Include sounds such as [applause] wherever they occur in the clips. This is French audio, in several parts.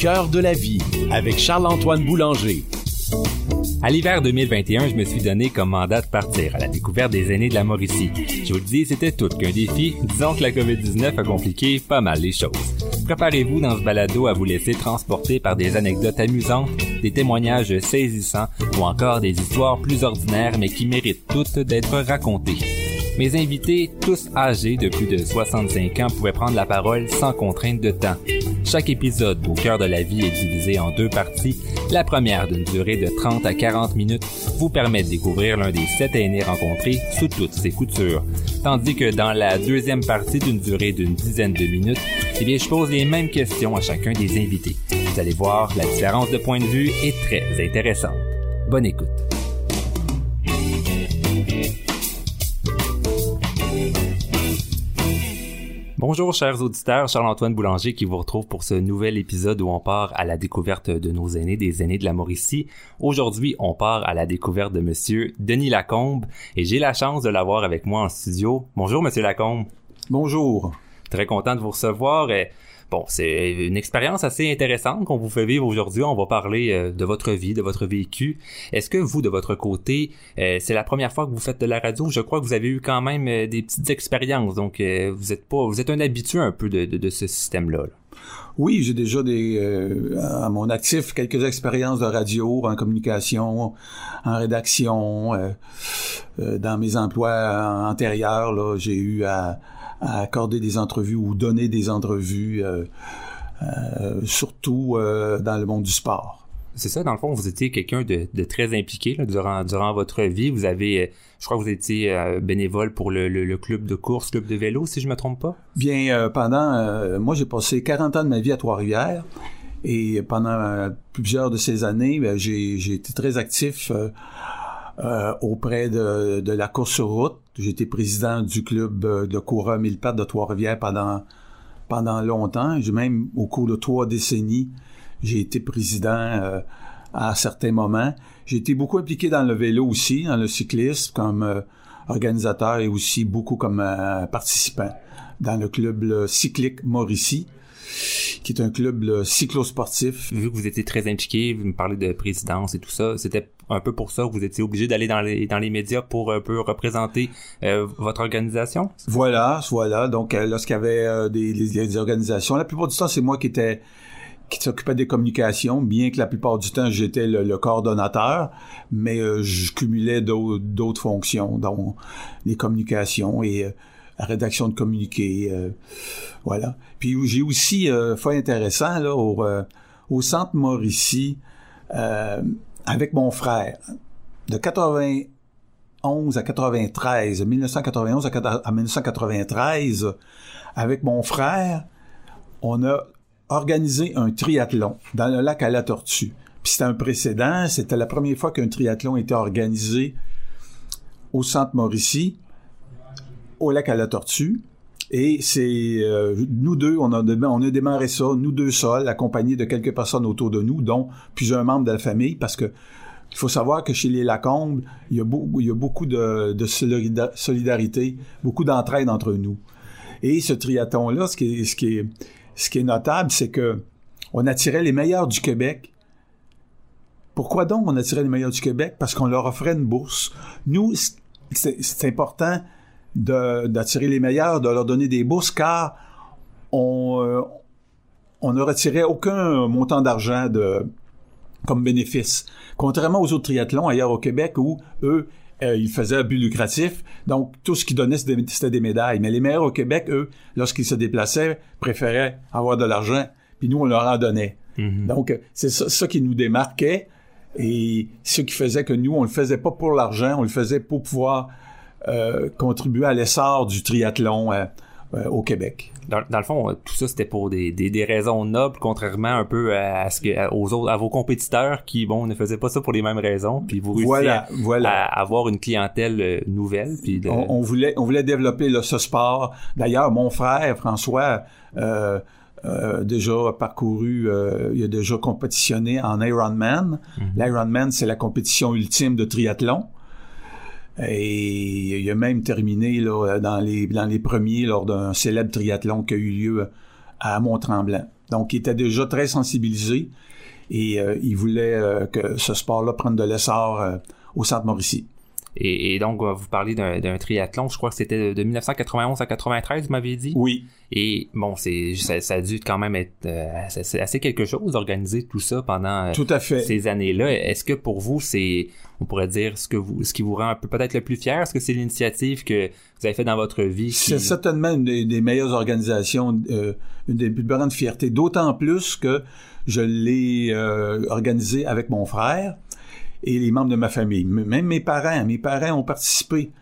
cœur de la vie avec Charles-Antoine Boulanger. À l'hiver 2021, je me suis donné comme mandat de partir à la découverte des aînés de la Mauricie. Je vous le dis, c'était tout qu'un défi. Disons que la COVID-19 a compliqué pas mal les choses. Préparez-vous dans ce balado à vous laisser transporter par des anecdotes amusantes, des témoignages saisissants ou encore des histoires plus ordinaires mais qui méritent toutes d'être racontées. Mes invités, tous âgés de plus de 65 ans, pouvaient prendre la parole sans contrainte de temps. Chaque épisode au cœur de la vie est divisé en deux parties. La première, d'une durée de 30 à 40 minutes, vous permet de découvrir l'un des sept aînés rencontrés sous toutes ses coutures. Tandis que dans la deuxième partie, d'une durée d'une dizaine de minutes, eh je pose les mêmes questions à chacun des invités. Vous allez voir, la différence de point de vue est très intéressante. Bonne écoute. Bonjour chers auditeurs, Charles-Antoine Boulanger qui vous retrouve pour ce nouvel épisode où on part à la découverte de nos aînés, des aînés de la Mauricie. Aujourd'hui, on part à la découverte de monsieur Denis Lacombe et j'ai la chance de l'avoir avec moi en studio. Bonjour monsieur Lacombe. Bonjour. Très content de vous recevoir. Et Bon, c'est une expérience assez intéressante qu'on vous fait vivre aujourd'hui. On va parler euh, de votre vie, de votre vécu. Est-ce que vous, de votre côté, euh, c'est la première fois que vous faites de la radio? Je crois que vous avez eu quand même euh, des petites expériences. Donc, vous êtes pas, vous êtes un habitué un peu de, ce système-là. Oui, j'ai déjà des à mon actif quelques expériences de radio, en communication, en rédaction. dans mes emplois antérieurs, là, j'ai eu à à accorder des entrevues ou donner des entrevues, euh, euh, surtout euh, dans le monde du sport. C'est ça, dans le fond, vous étiez quelqu'un de, très impliqué durant, votre vie. Vous avez, je crois que vous étiez bénévole pour le, club de course, club de vélo, si je me trompe pas. Bien, pendant, moi j'ai passé 40 ans de ma vie à Trois-Rivières et pendant plusieurs de ces années, ben, j'ai été très actif euh, auprès de, la course sur route. J'étais président du club euh, de coureurs mille pattes de Trois-Rivières pendant longtemps. J'ai même, au cours de trois décennies, j'ai été président euh, à certains moments. J'ai été beaucoup impliqué dans le vélo aussi, dans le cyclisme, comme organisateur et aussi beaucoup comme participant dans le club cyclique Mauricie qui est un club cyclosportif. Vu que vous étiez très impliqué, vous me parlez de présidence et tout ça, c'était un peu pour ça que vous étiez obligé d'aller dans les dans les médias pour un peu représenter euh, votre organisation? Voilà, voilà. Donc euh, lorsqu'il y avait euh, des, des, organisations, la plupart du temps c'est moi qui étais qui s'occupait des communications, bien que la plupart du temps j'étais le, coordonnateur, mais je cumulais d'autres fonctions, dont les communications et la rédaction de communiqués, voilà. Puis j'ai aussi, fait intéressant là au, au centre Mauricie, avec mon frère de 91 à 93, 1991 à 1993, avec mon frère, on a organisé un triathlon dans le lac à la Tortue. Puis c'était un précédent, c'était la première fois qu'un triathlon était organisé au centre Mauricie, au lac à la Tortue. Et c'est euh, nous deux, on a, on a démarré ça, nous deux seuls, accompagnés de quelques personnes autour de nous, dont plusieurs membres de la famille, parce que il faut savoir que chez les Lacombe, il y a, beaucoup, de, de solidarité, beaucoup d'entraide entre nous. Et ce triathlon-là, ce qui ce qui est, ce qui est notable, c'est que on attirait les meilleurs du Québec. Pourquoi donc on attirait les meilleurs du Québec? Parce qu'on leur offrait une bourse. Nous, c'est important d'attirer les meilleurs, de leur donner des bourses, car on, euh, ne retirait aucun montant d'argent comme bénéfice. Contrairement aux autres triathlons ailleurs au Québec où eux euh, ils faisaient un but lucratif, donc tout ce qu'ils donnaient c'était des médailles. Mais les meilleurs au Québec, eux, lorsqu'ils se déplaçaient, préféraient avoir de l'argent, puis nous on leur en donnait. Mm-hmm. Donc c'est ça, ça, qui nous démarquait et ce qui faisait que nous on le faisait pas pour l'argent, on le faisait pour pouvoir euh, contribuer à l'essor du triathlon euh, euh, au Québec. Dans, le fond, tout ça c'était pour des, des, raisons nobles, contrairement un peu à, ce que aux autres, à vos compétiteurs qui bon ne faisaient pas ça pour les mêmes raisons, puis vous voilà, voilà. à avoir une clientèle nouvelle. Puis on, voulait on voulait développer ce sport. D'ailleurs, mon frère François. Euh, déjà parcouru, il a déjà compétitionné en Ironman. Mm L'Ironman, c'est la compétition ultime de triathlon. Et il a même terminé là, dans, les, dans les premiers lors d'un célèbre triathlon qui a eu lieu à Mont-Tremblant. Donc, il était déjà très sensibilisé et euh, il voulait euh, que ce sport-là prenne de l'essor euh, au Centre Mauricie. Et, et, donc, vous parlez d'un triathlon, je crois que c'était de 1991 à 93, vous m'aviez dit? Oui. Et bon, c'est ça, ça, a dû quand même être c'est assez quelque chose d'organiser tout ça pendant tout à fait. ces années-là. Est-ce que pour vous, c'est, on pourrait dire, ce que vous, ce qui vous rend un peu peut-être le plus fier? Est-ce que c'est l'initiative que vous avez fait dans votre vie? Qui... C'est certainement une des, meilleures organisations, euh, une des plus grandes fiertés. D'autant plus que je l'ai euh, organisé avec mon frère et les membres de ma famille. Même mes parents, mes parents ont participé.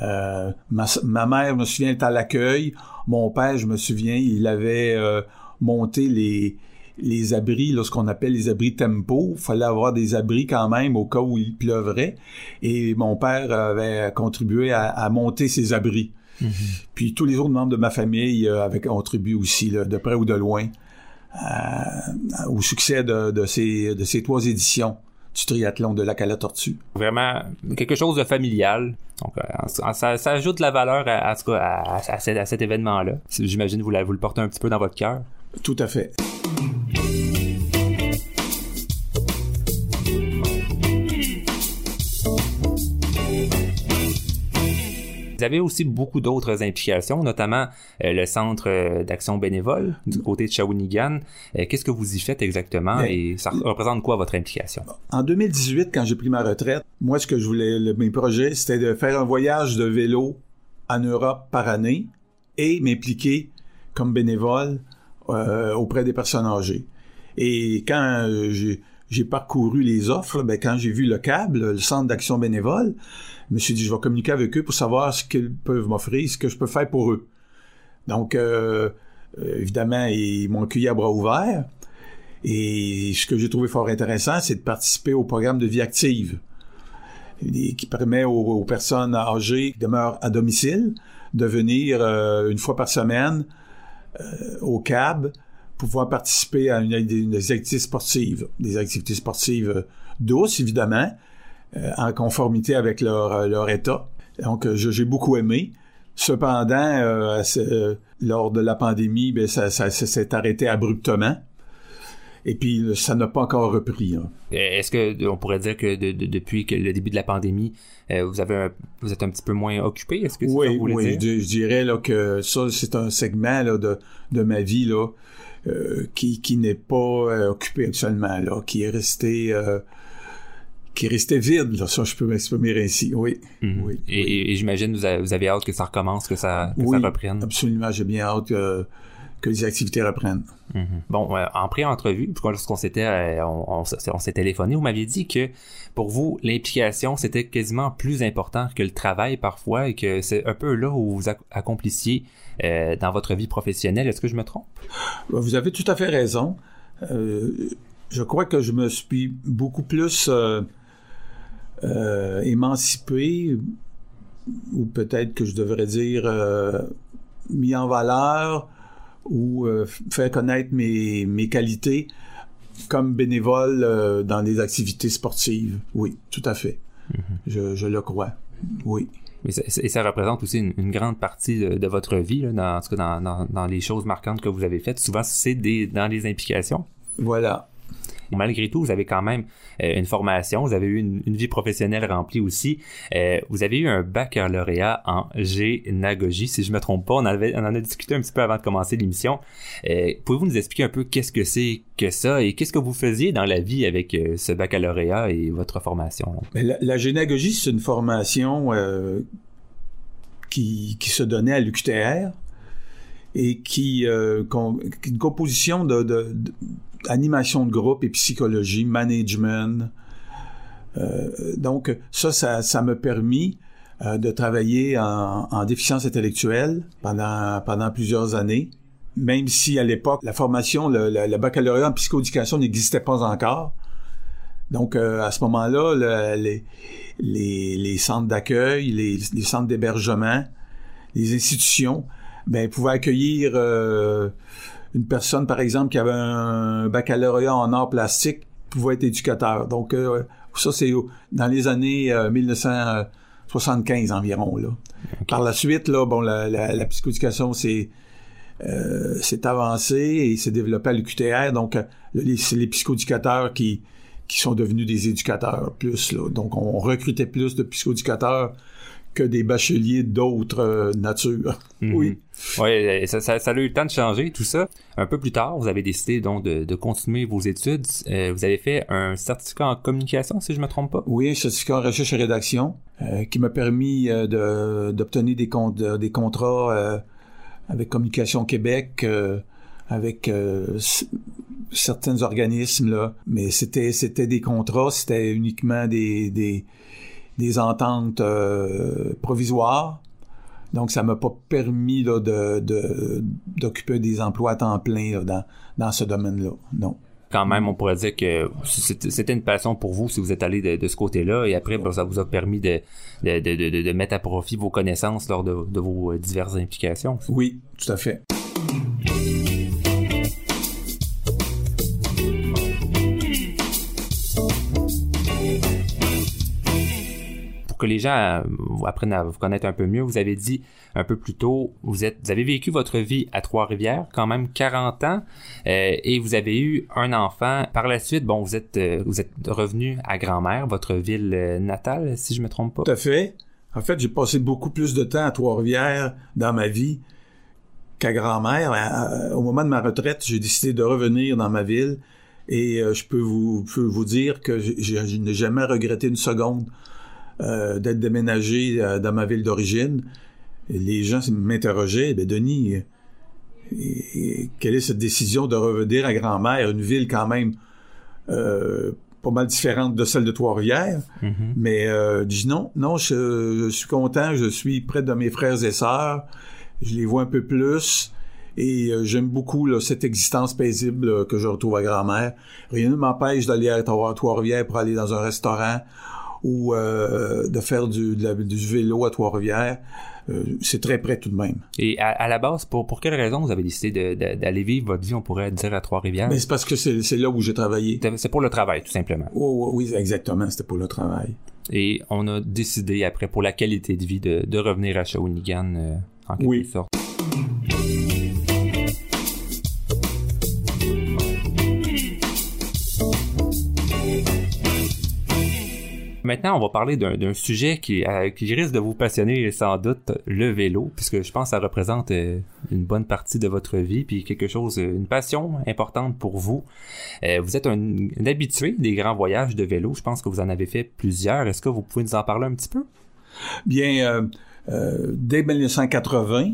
Euh, ma, ma, mère, je me souviens, est à l'accueil. Mon père, je me souviens, il avait euh, monté les, les abris, là, ce qu'on appelle les abris tempo. Il fallait avoir des abris quand même au cas où il pleuverait. Et mon père avait contribué à, à monter ces abris. Mm-hmm. Puis tous les autres membres de ma famille euh, avaient contribué aussi, là, de près ou de loin, au succès de, de, ces, de ces trois éditions du triathlon de la à Tortue. Vraiment quelque chose de familial. Donc, euh, ça, ça, ajoute de la valeur à, à, à, à cet, cet événement-là. J'imagine vous, vous le portez un petit peu dans votre cœur. Tout à fait. Vous avez aussi beaucoup d'autres implications, notamment euh, le centre euh, d'action bénévole du côté de Shawinigan. Euh, qu'est-ce que vous y faites exactement et ça représente quoi votre implication? En 2018, quand j'ai pris ma retraite, moi, ce que je voulais, le, mes projets, c'était de faire un voyage de vélo en Europe par année et m'impliquer comme bénévole auprès des personnes âgées. Et quand j'ai parcouru les offres, ben, quand j'ai vu le câble, le centre d'action bénévole, je me suis dit, je vais communiquer avec eux pour savoir ce qu'ils peuvent m'offrir, ce que je peux faire pour eux. Donc, euh, euh, évidemment, ils m'ont accueilli à bras ouverts. Et ce que j'ai trouvé fort intéressant, c'est de participer au programme de vie active qui permet aux, personnes âgées qui demeurent à domicile de venir euh, une fois par semaine au CAB pouvoir participer à une, des activités sportives, des activités sportives douces, évidemment, euh, en conformité avec leur, euh, leur état. Donc, euh, j'ai beaucoup aimé. Cependant, lors de la pandémie, ben, ça, ça, s'est arrêté abruptement. Et puis, ça n'a pas encore repris. Hein. Est-ce que on pourrait dire que depuis que le début de la pandémie, vous avez vous êtes un petit peu moins occupé? Est-ce que oui, oui, Je, je, dirais là que ça, c'est un segment là, de, de ma vie là qui, qui n'est pas occupé actuellement là, qui est resté qui restait vide, là, ça je peux m'exprimer ainsi, oui. Mhm. oui, et, j'imagine vous, vous avez hâte que ça recommence, que ça, que oui, ça reprenne. absolument, j'ai bien hâte que, que les activités reprennent. Mhm. Bon, euh, en pré-entrevue, lorsqu'on s'était euh, on, on, s'est téléphoné, vous m'aviez dit que pour vous, l'implication, c'était quasiment plus important que le travail parfois et que c'est un peu là où vous accomplissiez euh, dans votre vie professionnelle. Est-ce que je me trompe? Vous avez tout à fait raison. je crois que je me suis beaucoup plus émancipé, ou peut-être que je devrais dire mis en valeur, ou euh, faire connaître mes, mes qualités comme bénévole dans des activités sportives. Oui, tout à fait. Mm-hmm. je, je, le crois. Oui. Et ça, et ça représente aussi une, grande partie de, votre vie, là, dans, en tout cas dans, dans, dans, les choses marquantes que vous avez faites. Souvent, c'est dans les implications. Voilà malgré tout, vous avez quand même euh, une formation, vous avez eu une, vie professionnelle remplie aussi. Euh, vous avez eu un baccalauréat en génagogie, si je me trompe pas. On, avait, on en a discuté un petit peu avant de commencer l'émission. Euh, Pouvez-vous nous expliquer un peu qu'est-ce que c'est que ça et qu'est-ce que vous faisiez dans la vie avec ce baccalauréat et votre formation? La, la génagogie, c'est une formation qui, qui se donnait à l'UQTR et qui, euh, une composition de, animation de groupe et psychologie, management. Euh, donc ça, ça, ça m'a permis euh, de travailler en, en, déficience intellectuelle pendant, pendant plusieurs années, même si à l'époque, la formation, le, baccalauréat en psychoéducation n'existait pas encore. Donc euh, à ce moment-là, les, centres d'accueil, les, les centres d'hébergement, les institutions, ben, pouvaient accueillir une personne, par exemple, qui avait un baccalauréat en arts plastiques, pouvait être éducateur. Donc, euh, ça, c'est dans les années 1975 euh, environ. Là. Par la suite, là, bon, la, la, la psychoéducation s'est euh, s'est avancé et s'est développé à l'UQTR. Donc, c'est les psychoéducateurs qui, qui sont devenus des éducateurs plus. Là. Donc, on recrutait plus de psychoéducateurs que des bacheliers d'autres euh, natures. Mhm. Oui. Oui, ça, ça, ça, a eu le temps de changer, tout ça. Un peu plus tard, vous avez décidé donc de, de continuer vos études. Euh, vous avez fait un certificat en communication, si je me trompe pas? Oui, un certificat en recherche et rédaction euh, qui m'a permis euh, de, d'obtenir des, con des contrats avec Communication Québec, avec certains organismes là, mais c'était c'était des contrats, c'était uniquement des des, des ententes provisoires. Donc, ça m'a pas permis là, de, de, d'occuper des emplois à temps plein là, dans, dans ce domaine-là. Non. Quand même, on pourrait dire que c'était une passion pour vous si vous êtes allé de, de ce côté-là et après, ben, ça vous a permis de, de, de, de, mettre à profit vos connaissances lors de, de vos diverses implications. Oui, tout à fait. Les gens euh, apprennent à vous connaître un peu mieux, vous avez dit un peu plus tôt, vous êtes, vous avez vécu votre vie à Trois-Rivières, quand même 40 ans, euh, et vous avez eu un enfant. Par la suite, bon, vous êtes, euh, vous êtes revenu à Grand-Mère, votre ville natale, si je me trompe pas. Tout à fait. En fait, j'ai passé beaucoup plus de temps à Trois-Rivières dans ma vie qu'à Grand-Mère. Au moment de ma retraite, j'ai décidé de revenir dans ma ville. Et je peux vous, dire que je n'ai jamais regretté une seconde d'être déménagé euh, dans ma ville d'origine. Les gens m'interrogeaient, ben Denis, et, quelle est cette décision de revenir à Grand-Mère, une ville quand même euh, pas mal différente de celle de Trois-Rivières. Mm-hmm. Mais euh, je dis non, non, je, je, suis content, je suis près de mes frères et sœurs, je les vois un peu plus. Et euh, j'aime beaucoup là, cette existence paisible là, que je retrouve à Grand-Mère. Rien ne m'empêche d'aller à Trois-Rivières pour aller dans un restaurant ou euh, de faire du, de la, du vélo à Trois-Rivières. Euh, c'est très près tout de même. Et à, à, la base, pour, pour quelle raison vous avez décidé d'aller vivre votre vie, on pourrait dire, à Trois-Rivières? Ben, c'est parce que c'est là où j'ai travaillé. C'est pour le travail, tout simplement. Oh, oui, exactement, c'était pour le travail. Et on a décidé, après, pour la qualité de vie, de, de revenir à Shawinigan, euh, en quelque oui. sorte. Maintenant, on va parler d'un sujet qui, euh, qui risque de vous passionner sans doute, le vélo, puisque je pense que ça représente euh, une bonne partie de votre vie, puis quelque chose, euh, une passion importante pour vous. Vous êtes un, habitué des grands voyages de vélo. Je pense que vous en avez fait plusieurs. Est-ce que vous pouvez nous en parler un petit peu? Bien, dès 1980,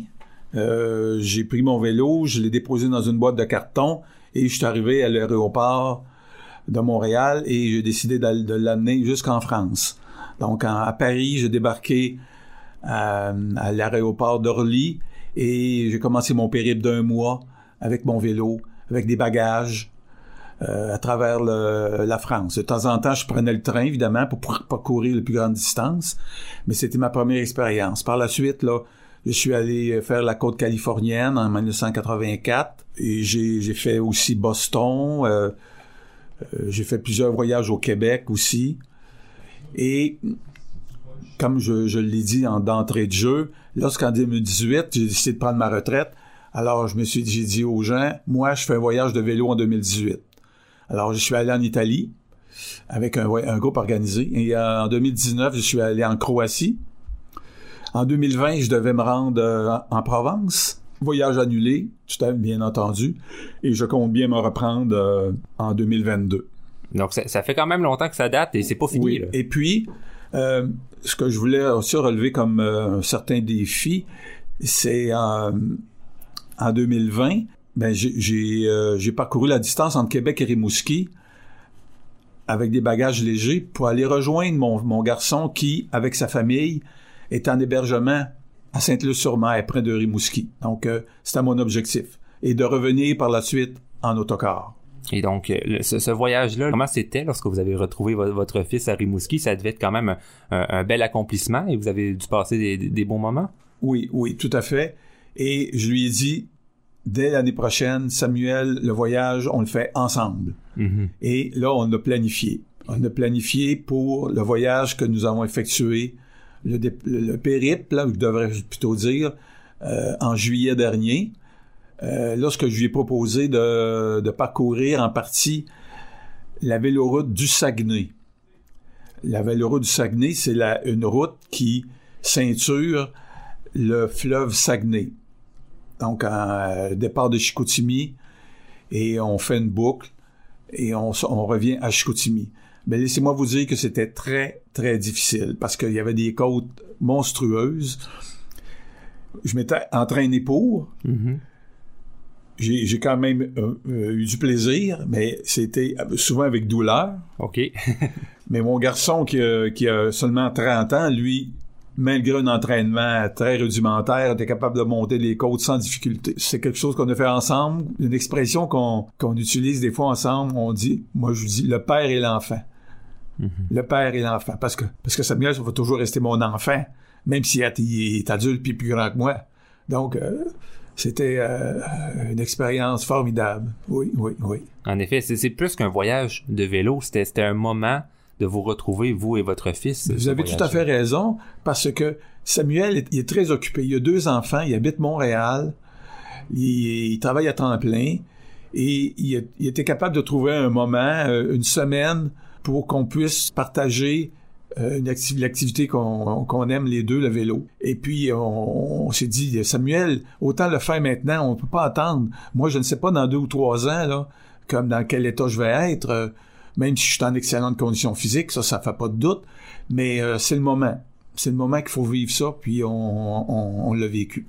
j'ai pris mon vélo, je l'ai déposé dans une boîte de carton et je suis arrivé à l'aéroport de Montréal et j'ai décidé de l'amener jusqu'en France. Donc à Paris, j'ai débarqué à, à l'aéroport d'Orly et j'ai commencé mon périple d'un mois avec mon vélo, avec des bagages euh, à travers la France. De temps en temps, je prenais le train, évidemment, pour parcourir les plus grandes distances, mais c'était ma première expérience. Par la suite, là, je suis allé faire la côte californienne en 1984 et j'ai fait aussi Boston, euh, euh, j'ai fait plusieurs voyages au Québec aussi. Et comme je, je l'ai dit en d'entrée de jeu, lorsqu'en 2018, j'ai décidé de prendre ma retraite, alors je me suis j'ai dit aux gens, moi je fais un voyage de vélo en 2018. Alors je suis allé en Italie avec un, un groupe organisé et euh, en 2019, je suis allé en Croatie. En 2020, je devais me rendre euh, en Provence. Voyage annulé, tout à bien entendu, et je compte bien me reprendre euh, en 2022. Donc ça, ça, fait quand même longtemps que ça date et c'est pas fini. Oui. Là. Et puis, euh, ce que je voulais aussi relever comme euh, un certain défi, c'est en 2020, ben j'ai parcouru la distance entre Québec et Rimouski avec des bagages légers pour aller rejoindre mon, mon garçon qui, avec sa famille, est en hébergement à Sainte-Luce-sur-Mer, près de Rimouski. Donc, euh, c'était mon objectif. Et de revenir par la suite en autocar. Et donc, le, ce, ce voyage-là, comment c'était lorsque vous avez retrouvé votre, votre, fils à Rimouski? Ça devait être quand même un, un, bel accomplissement et vous avez dû passer des, des, bons moments? Oui, oui, tout à fait. Et je lui ai dit, dès l'année prochaine, Samuel, le voyage, on le fait ensemble. Mm -hmm. Et là, on a planifié. On a planifié pour le voyage que nous avons effectué le, le, le périple, je devrais plutôt dire, euh, en juillet dernier. euh, lorsque je lui ai proposé de, parcourir en partie la véloroute du Saguenay. La véloroute du Saguenay, c'est une route qui ceinture le fleuve Saguenay. Donc, en départ de Chicoutimi, et on fait une boucle, et on revient à Chicoutimi. Mais laissez-moi vous dire que c'était très, très difficile, parce qu'il y avait des côtes monstrueuses. Je m'étais entraîné pour. Mhm. J'ai j'ai quand même euh, euh, eu du plaisir, mais c'était souvent avec douleur. OK. [laughs] Mais mon garçon qui a, qui a seulement 30 ans, lui, malgré un entraînement très rudimentaire, était capable de monter les côtes sans difficulté. C'est quelque chose qu'on a fait ensemble, une expression qu'on utilise des fois ensemble. On dit, moi je dis, le père et l'enfant. Mhm. Le père et l'enfant. Parce que, parce que Samuel, ça va toujours rester mon enfant, même s'il est, adulte puis plus grand que moi. Donc, euh, c'était euh, une expérience formidable. Oui, oui, oui. En effet, c'est plus qu'un voyage de vélo. C'était un moment de vous retrouver, vous et votre fils. Vous avez tout à fait raison, parce que Samuel, est- il est très occupé. Il a deux enfants, il habite Montréal, il, il travaille à temps plein, et il, il était capable de trouver un moment, euh, une semaine, pour qu'on puisse partager euh, l'activité qu'on aime les deux, le vélo. Et puis, on, s'est dit, Samuel, autant le faire maintenant, on peut pas attendre. Moi, je ne sais pas dans deux ou trois ans, là, comme dans quel état je vais être, euh, même si je suis en excellente condition physique, ça, ça fait pas de doute, mais euh, c'est le moment. C'est le moment qu'il faut vivre ça, puis on, on, on l'a vécu.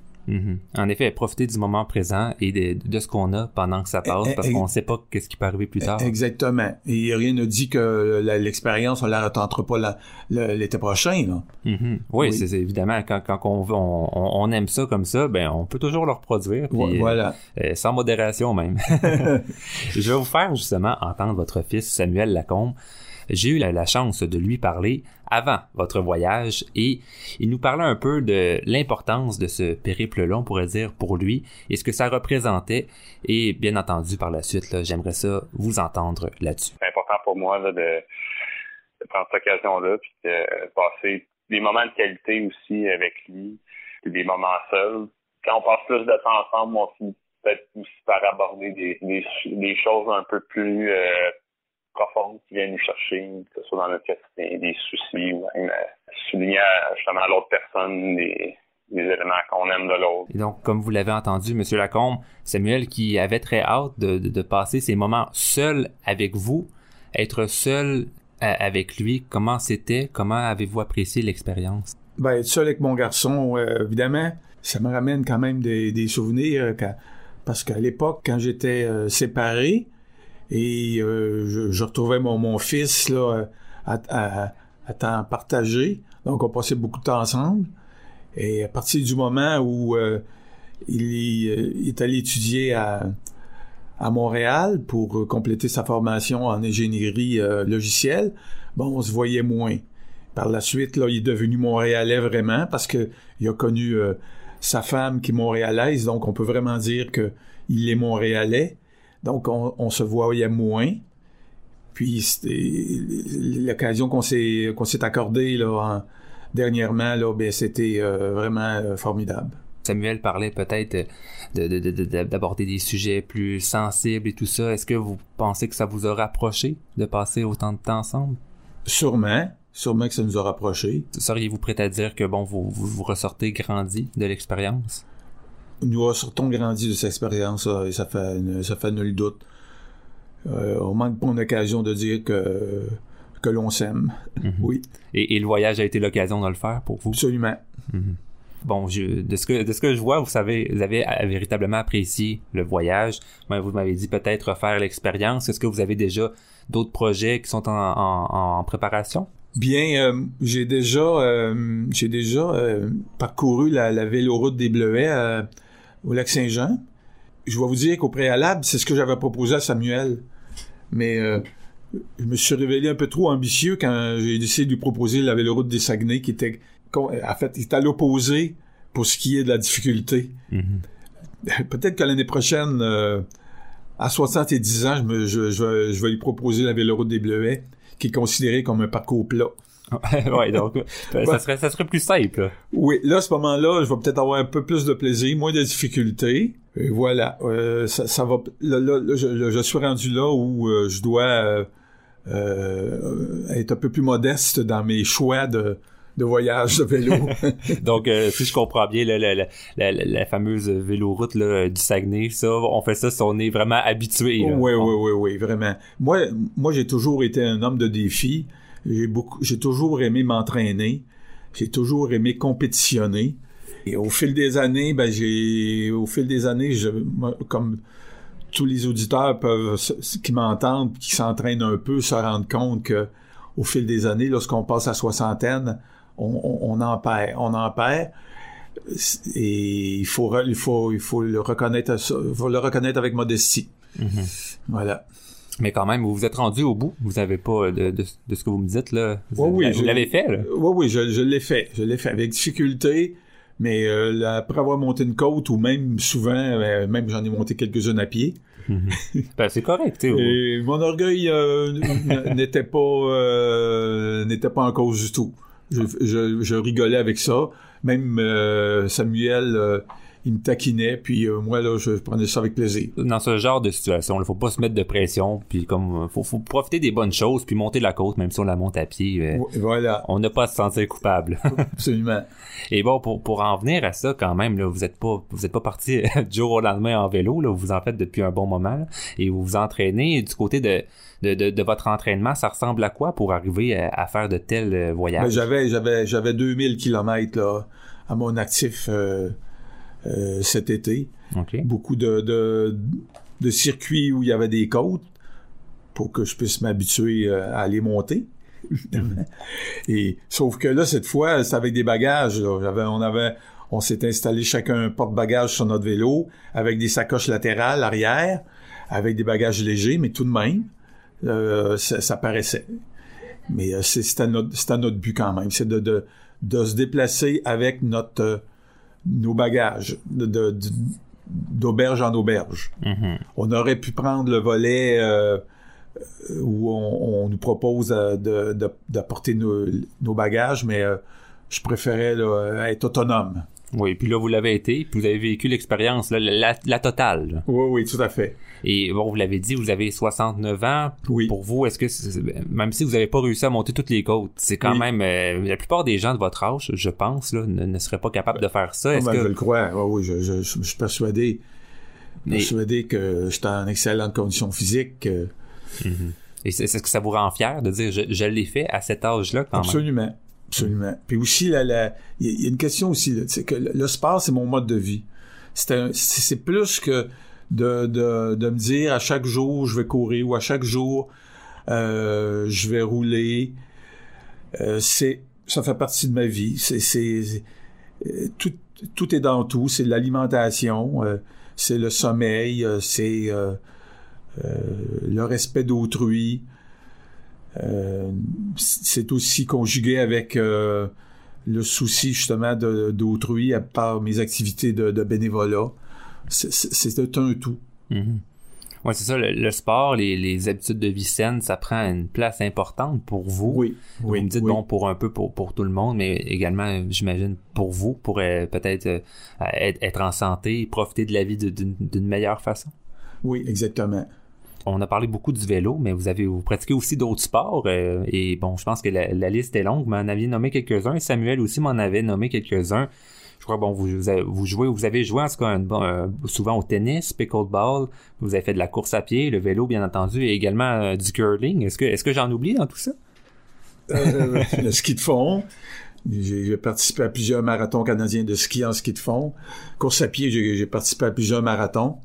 En effet, profiter du moment présent et de, de ce qu'on a pendant que ça passe, Eh, eh, parce qu'on ne sait pas qu'est-ce qui peut arriver plus tard. Exactement. Et rien ne dit que l'expérience, on la retentera pas l'été prochain. Là. Mhm. Oui, Oui. c'est évidemment quand, quand on, on, aime ça comme ça, ben on peut toujours le reproduire, puis, Vo- euh, Voilà. euh, sans modération même. [laughs] [laughs] Je vais vous faire justement entendre votre fils Samuel Lacombe. J'ai eu la, chance de lui parler avant votre voyage et il nous parlait un peu de l'importance de ce périple-là, on pourrait dire, pour lui et ce que ça représentait. Et bien entendu, par la suite, j'aimerais ça vous entendre là-dessus. c'est important pour moi là, de, prendre cette occasion-là, puis de passer des moments de qualité aussi avec lui, des moments seuls. Quand on passe plus de temps ensemble, on finit peut-être aussi par aborder des, des, des choses un peu plus euh, profondes qui viennent nous chercher, que ce soit dans notre quotidien, des soucis, ou même euh, souligner à, justement à l'autre personne des, des éléments qu'on aime de l'autre. Et donc, comme vous l'avez entendu, Monsieur Lacombe, Samuel qui avait très hâte de, de- de passer ces moments seul avec vous, être seul euh, avec lui, comment c'était, comment avez-vous apprécié l'expérience? Ben, être seul avec mon garçon, euh, évidemment, ça me ramène quand même des, des souvenirs. euh, quand- parce qu'à l'époque, quand j'étais euh, séparé et euh, je, retrouvais mon, mon fils là, à, à- à temps partagé, donc on passait beaucoup de temps ensemble. Et à partir du moment où euh, il, est, euh, il est allé étudier à, à Montréal pour compléter sa formation en ingénierie logicielle, bon, on se voyait moins. Par la suite, là, il est devenu montréalais vraiment parce que il a connu sa femme qui est montréalaise, donc on peut vraiment dire que il est montréalais. Donc on, on se voyait moins. Puis l'occasion qu'on s'est qu'on s'est accordé là en- dernièrement là, ben c'était euh, vraiment euh, formidable. Samuel parlait peut-être de- de- de- de- d'aborder des sujets plus sensibles et tout ça. Est-ce que vous pensez que ça vous a rapproché de passer autant de temps ensemble? Sûrement, sûrement que ça nous a rapprochés. Seriez-vous prêt à dire que bon, vous, vous, vous ressortez grandi de l'expérience? Nous ressortons grandi de cette expérience là, et ça fait ça fait nul doute. Euh, on manque pas une occasion de dire que que l'on s'aime. Mhm. Oui, Et, et le voyage a été l'occasion de le faire pour vous? absolument. Mhm. Bon, je, de ce que de ce que je vois, vous savez, vous avez euh, véritablement apprécié le voyage. Vous m'avez dit peut-être refaire l'expérience. Est-ce que vous avez déjà d'autres projets qui sont en, en, en préparation? Bien, euh, j'ai déjà, euh, j'ai déjà euh, parcouru la, la véloroute des Bleuets euh, au lac Saint-Jean. Je vais vous dire qu'au préalable, c'est ce que j'avais proposé à Samuel. Mais euh, je me suis révélé un peu trop ambitieux quand j'ai décidé de lui proposer la véloroute des Saguenay, qui était, en fait, il est à l'opposé pour ce qui est de la difficulté. Mhm. [laughs] Peut-être que l'année prochaine, euh, à 70 ans, je, me, je, je, vais- je vais lui proposer la véloroute des Bleuets, qui est considérée comme un parcours plat. Ouais, donc [laughs] ça serait ça serait plus simple. Oui, là, à ce moment-là, je vais peut-être avoir un peu plus de plaisir, moins de difficultés. Et voilà, euh, ça, ça, va. Là, là, là, je, je, suis rendu là où euh, je dois euh, être un peu plus modeste dans mes choix de, de voyage de vélo. [laughs] Donc, euh, si je comprends bien, la, la, la, la fameuse véloroute là, du Saguenay, ça, on fait ça si on est vraiment habitué. Oui, oui, oui, oui, vraiment. Moi, moi, j'ai toujours été un homme de défi. J'ai beaucoup, j'ai toujours aimé m'entraîner. J'ai toujours aimé compétitionner. Et au fil des années, ben j'ai, au fil des années, je, moi, comme tous les auditeurs peuvent, qui m'entendent, qui s'entraînent un peu, se rendre compte que au fil des années, lorsqu'on passe à soixantaine, on, on, on en perd, on en perd. Et il faut, il faut, il faut le reconnaître, il faut le reconnaître avec modestie. Mm-hmm. Voilà. Mais quand même, vous vous êtes rendu au bout. Vous avez pas de, de, de ce que vous me dites là. Vous, oui, oui, vous l'avez fait là. Oui, oui, je, je l'ai fait. Je l'ai fait avec difficulté. Mais euh, après avoir monté une côte, ou même souvent, euh, même j'en ai monté quelques-unes à pied. Mm-hmm. ben, c'est correct. [laughs] Et mon orgueil euh, n'était pas euh, n'était pas en cause du tout. Je, je, je rigolais avec ça. Même euh, Samuel il me taquinait, puis euh, moi, là, je prenais ça avec plaisir. Dans ce genre de situation, il faut pas se mettre de pression, puis comme faut, faut profiter des bonnes choses, puis monter la côte, même si on la monte à pied. Euh, voilà. On n'a pas à se sentir coupable. [laughs] Absolument. [laughs] Et bon, pour, pour en venir à ça, quand même, là, vous êtes pas vous êtes pas parti [laughs] du jour au lendemain en vélo, là, vous en faites depuis un bon moment, là, et vous vous entraînez du côté de de, de, de, votre entraînement, ça ressemble à quoi pour arriver à, à faire de tels voyages? Ben, j'avais, j'avais, j'avais 2000 kilomètres, là, à mon actif, euh, euh, cet été. Okay. Beaucoup de, de, de, circuits où il y avait des côtes pour que je puisse m'habituer euh, à les monter. [laughs] Et sauf que là, cette fois, c'est avec des bagages. J'avais, on avait, on s'est installé chacun un porte-bagages sur notre vélo avec des sacoches latérales arrière, avec des bagages légers, mais tout de même, euh, ça, ça, paraissait. Mais euh, c'était notre, notre but quand même, c'est de, de, de se déplacer avec notre nos bagages d'auberge en auberge. Mm-hmm. On aurait pu prendre le volet euh, où on, on, nous propose de, d'apporter nos, nos, bagages, mais euh, je préférais là, être autonome. Oui, puis là, vous l'avez été, puis vous avez vécu l'expérience, la, la, la, totale. Là. Oui, oui, tout à fait. Et bon, vous l'avez dit, vous avez 69 ans. Oui. Pour vous, est-ce que, même si vous n'avez pas réussi à monter toutes les côtes, c'est quand Oui. même, euh, la plupart des gens de votre âge, je pense, là, ne, ne seraient pas capables de faire ça. Est-ce Ben, que... Je le crois, oui, oui, je, je, je, je suis persuadé, persuadé que j'étais en excellente condition physique. euh, Mhm. Et c'est- est-ce que ça vous rend fier de dire, je, je l'ai fait à cet âge-là, quand même? Absolument. Absolument. Puis aussi, la, la, il y, a une question aussi, c'est que le, sport, c'est mon mode de vie. C'est plus que de, de, de me dire à chaque jour, je vais courir ou à chaque jour, euh, je vais rouler. Euh, c'est, ça fait partie de ma vie. C'est, euh, tout, tout est dans tout. C'est l'alimentation, c'est le sommeil, c'est le respect d'autrui. Euh, c'est aussi conjugué avec euh, le souci justement d'autrui à part mes activités de, de bénévolat. C'est- un tout. Mhm. Ouais, c'est ça, le, le sport, les, les habitudes de vie saines, ça prend une place importante pour vous. Oui, Vous oui, me dites, oui. bon, pour un peu pour, pour tout le monde, mais également, j'imagine, pour vous, pour euh, peut-être euh, être, être en santé, profiter de la vie d'une meilleure façon. Oui, exactement. On a parlé beaucoup du vélo, mais vous avez vous pratiquez aussi d'autres sports. euh, et bon, je pense que la, liste est longue. Vous m'en aviez nommé quelques-uns. Samuel aussi m'en avait nommé quelques-uns. Je crois bon, vous, vous, jouez, vous avez joué en tout cas euh, souvent au tennis, pickleball. Vous avez fait de la course à pied, le vélo bien entendu, et également euh, du curling. Est-ce que est-ce que j'en oublie dans tout ça? Le ski de fond. J'ai participé à plusieurs marathons canadiens de ski en ski de fond. Course à pied, j'ai participé à plusieurs marathons.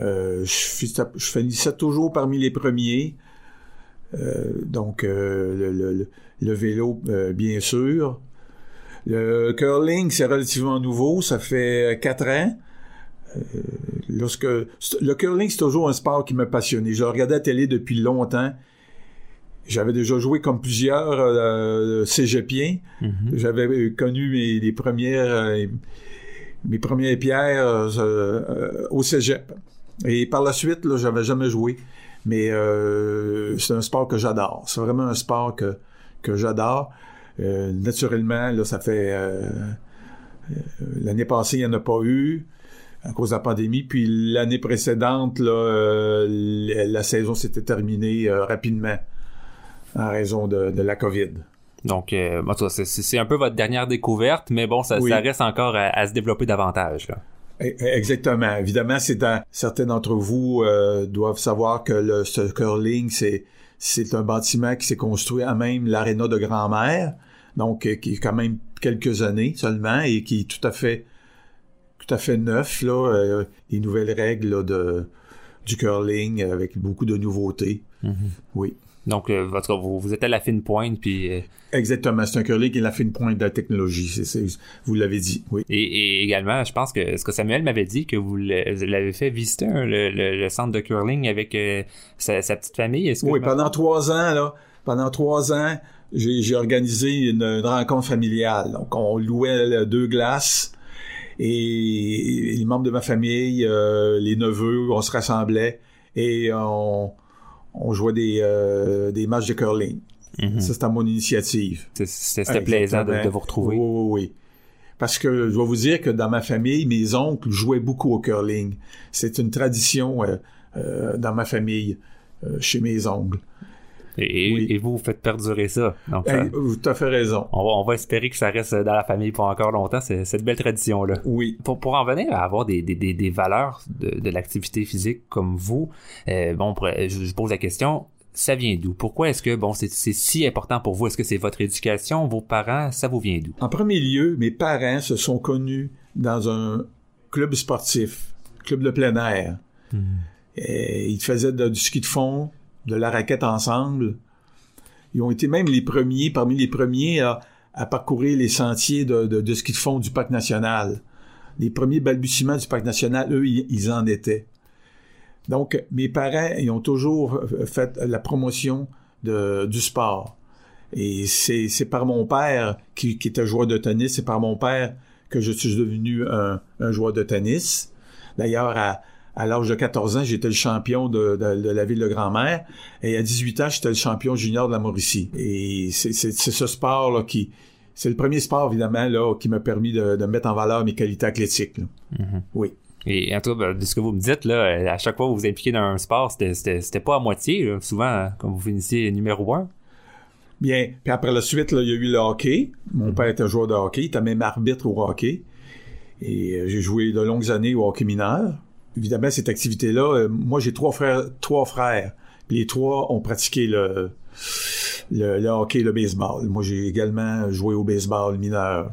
Euh, je, finissais toujours parmi les premiers. Euh, donc, euh, le, le- le- le vélo, bien sûr. Le curling, c'est relativement nouveau. Ça fait quatre ans. Euh, lorsque le curling, c'est toujours un sport qui m'a passionné. Je le regardais à la télé depuis longtemps. J'avais déjà joué comme plusieurs euh, cégepiens. Mhm. J'avais connu mes les premières euh, mes premières pierres au cégep. Et par la suite, là, j'avais jamais joué. Mais euh, c'est un sport que j'adore. C'est vraiment un sport que, que j'adore. Euh, naturellement, là, ça fait... euh, L'année passée, il n'y en a pas eu. à cause de la pandémie. Puis l'année précédente, là, euh, la saison s'était terminée euh, rapidement en raison de, de la COVID. Donc, euh, c'est un peu votre dernière découverte, mais bon, ça, Oui. ça reste encore à, à se développer davantage. Là. E- Exactement. Évidemment, c'est dans, certains d'entre vous euh, doivent savoir que le, ce curling, c'est c'est un bâtiment qui s'est construit à même l'aréna de grand-mère, donc euh, qui est quand même quelques années seulement et qui est tout à fait tout à fait neuf là, euh, les nouvelles règles là, de du curling avec beaucoup de nouveautés. Oui. Donc, euh, votre, vous, vous êtes à la fine pointe, puis euh, Exactement, c'est un curling qui est la fine pointe de la technologie, vous l'avez dit, oui. et, et également, je pense que ce que Samuel m'avait dit que vous l'a- vous l'avez fait visiter hein, le, le- le centre de curling avec euh, sa, sa petite famille. Que Oui, pendant trois ans, là, pendant trois ans, j'ai organisé une, une rencontre familiale. Donc, on louait deux glaces et les membres de ma famille, euh, les neveux, on se rassemblait et on, on jouait des, euh, des matchs de curling. Mhm. Ça, c'était à mon initiative. C'était plaisant de, vous retrouver. Oui, oui, oui. Parce que je dois vous dire que dans ma famille, mes oncles jouaient beaucoup au curling. C'est une tradition euh, euh, dans ma famille, chez mes oncles. Et, Oui. et vous, vous faites perdurer ça. Donc, ça- vous as fait raison. on, va, on va espérer que ça reste dans la famille pour encore longtemps, cette belle tradition-là. Oui. Pour, pour en venir à avoir des, des, des, des valeurs de, de l'activité physique comme vous, euh, bon, je, je pose la question, ça vient d'où? Pourquoi est-ce que bon c'est si important pour vous? Est-ce que c'est votre éducation, vos parents? Ça vous vient d'où? En premier lieu, mes parents se sont connus dans un club sportif, club de plein air. Et ils faisaient de- du ski de fond, de la raquette ensemble. Ils ont été même les premiers, parmi les premiers à, parcourir les sentiers de, de- ski de fond du parc national. Les premiers balbutiements du parc national, eux, ils, en étaient. Donc, mes parents, ils ont toujours euh, fait la promotion du sport. Et c'est, par mon père, qui, qui était joueur de tennis, c'est par mon père que je suis devenu un, un joueur de tennis. D'ailleurs, à, à l'âge de 14 ans, j'étais le champion de, de- de la ville de Grand-Mère. Et à 18 ans, j'étais le champion junior de la Mauricie. Et c'est, ce sport-là qui... C'est le premier sport, évidemment, là, qui m'a permis de, de mettre en valeur mes qualités athlétiques. là. Oui. Et en tout cas, ben, de ce que vous me dites, là, à chaque fois que vous vous impliquez dans un sport, c'était- pas à moitié. là. Souvent, quand vous finissez numéro un. Bien. Puis après la suite, là, il y a eu le hockey. Mon père était joueur de hockey. Il était même arbitre au hockey. Et euh, j'ai joué de longues années au hockey mineur. Évidemment, cette activité-là, euh, moi, j'ai trois frères, trois frères. Les trois ont pratiqué le, le, le hockey le baseball. Moi, j'ai également joué au baseball mineur.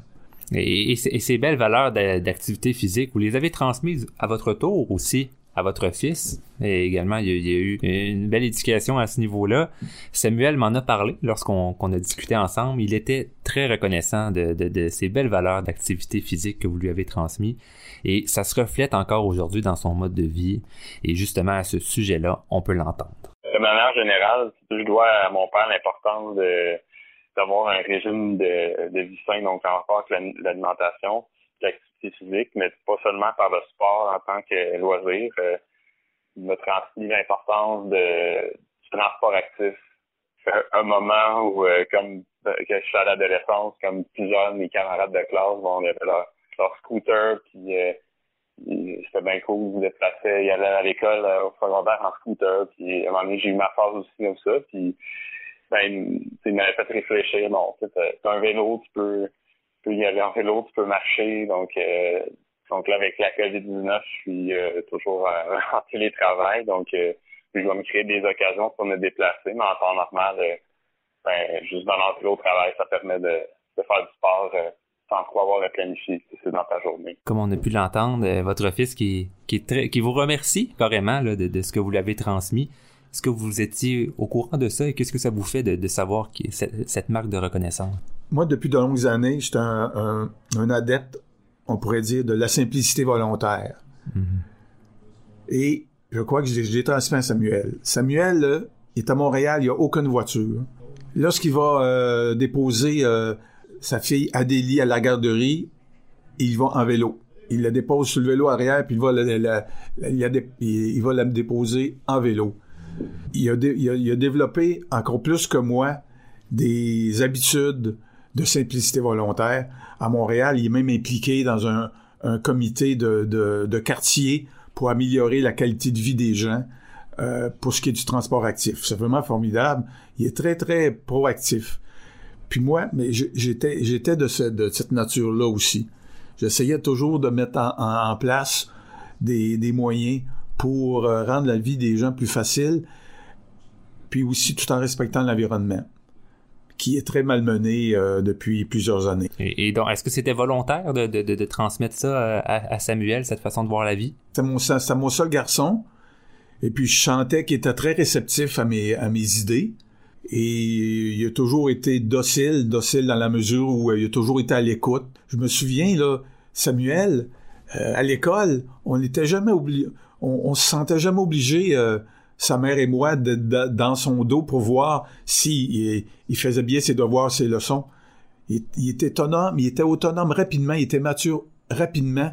Et, ces- belles valeurs d'a- d'activité physique, vous les avez transmises à votre tour aussi à votre fils. Et également, il y a, eu une belle éducation à ce niveau-là. Samuel m'en a parlé lorsqu'on qu'on a discuté ensemble. Il était très reconnaissant de ces belles valeurs d'activité physique que vous lui avez transmises. Et ça se reflète encore aujourd'hui dans son mode de vie. Et justement, à ce sujet-là, on peut l'entendre. De manière générale, je dois à mon père l'importance de d'avoir un régime de, de vie sain, donc en rapport avec l'al- l'alimentation, l'activité physique, mais pas seulement par le sport en tant que loisir. Euh, il m'a transmis l'importance de, du transport actif. Un, moment où, euh, comme euh, que je suis à l'adolescence, comme plusieurs de mes camarades de classe, bon, on avait leur, leur scooter, puis euh, c'était bien cool, ils se déplaçaient, ils à l'école euh, au secondaire en scooter, puis à un moment donné, j'ai eu ma phase aussi comme ça, puis ben, il m'avait fait réfléchir, t'as t'as un vélo, tu peux, y aller en vélo, tu peux marcher, donc, euh, donc là, avec la COVID-19, je suis toujours [laughs] en télétravail, donc je dois me créer des occasions pour me déplacer, mais en temps normal, ben, juste dans l'entrée au travail, ça permet de, de faire du sport sans trop avoir à planifier, si c'est dans ta journée. Comme on a pu l'entendre, euh, votre fils qui, qui, est très, qui vous remercie carrément là, de, de ce que vous lui avez transmis. Est-ce que vous étiez au courant de ça et qu'est-ce que ça vous fait de, de savoir cette, cette marque de reconnaissance? Moi, depuis de longues années, j'étais un, un, un adepte, on pourrait dire, de la simplicité volontaire. Et je crois que j'ai j'ai transmis à Samuel. Samuel, là, il est à Montréal, il n'y a aucune voiture. Lorsqu'il va euh, déposer euh, sa fille Adélie à la garderie, il va en vélo. Il la dépose sur le vélo arrière, puis il va la, la- la- déposer en vélo. Il a, développé encore plus que moi des habitudes de simplicité volontaire. À Montréal, il est même impliqué dans un, comité de, de, quartier pour améliorer la qualité de vie des gens euh, pour ce qui est du transport actif. C'est vraiment formidable. Il est très, très proactif. Puis moi, mais j'étais, j'étais de, de cette nature-là aussi. J'essayais toujours de mettre en, place des, des, moyens pour euh, rendre la vie des gens plus facile, puis aussi tout en respectant l'environnement qui est très malmené euh, depuis plusieurs années. Et, donc, est-ce que c'était volontaire de, de, de, transmettre ça euh, à, à, Samuel, cette façon de voir la vie? C'était mon, mon seul garçon. Et puis, je chantais qu'il était très réceptif à mes, à mes idées. Et il a toujours été docile, docile dans la mesure où il a toujours été à l'écoute. Je me souviens, là, Samuel, euh, à l'école, on n'était jamais obligé, on, on, se sentait jamais obligé sa mère et moi dans son dos pour voir si il, faisait bien ses devoirs, ses leçons. Il, était autonome, il était autonome rapidement, il était mature rapidement,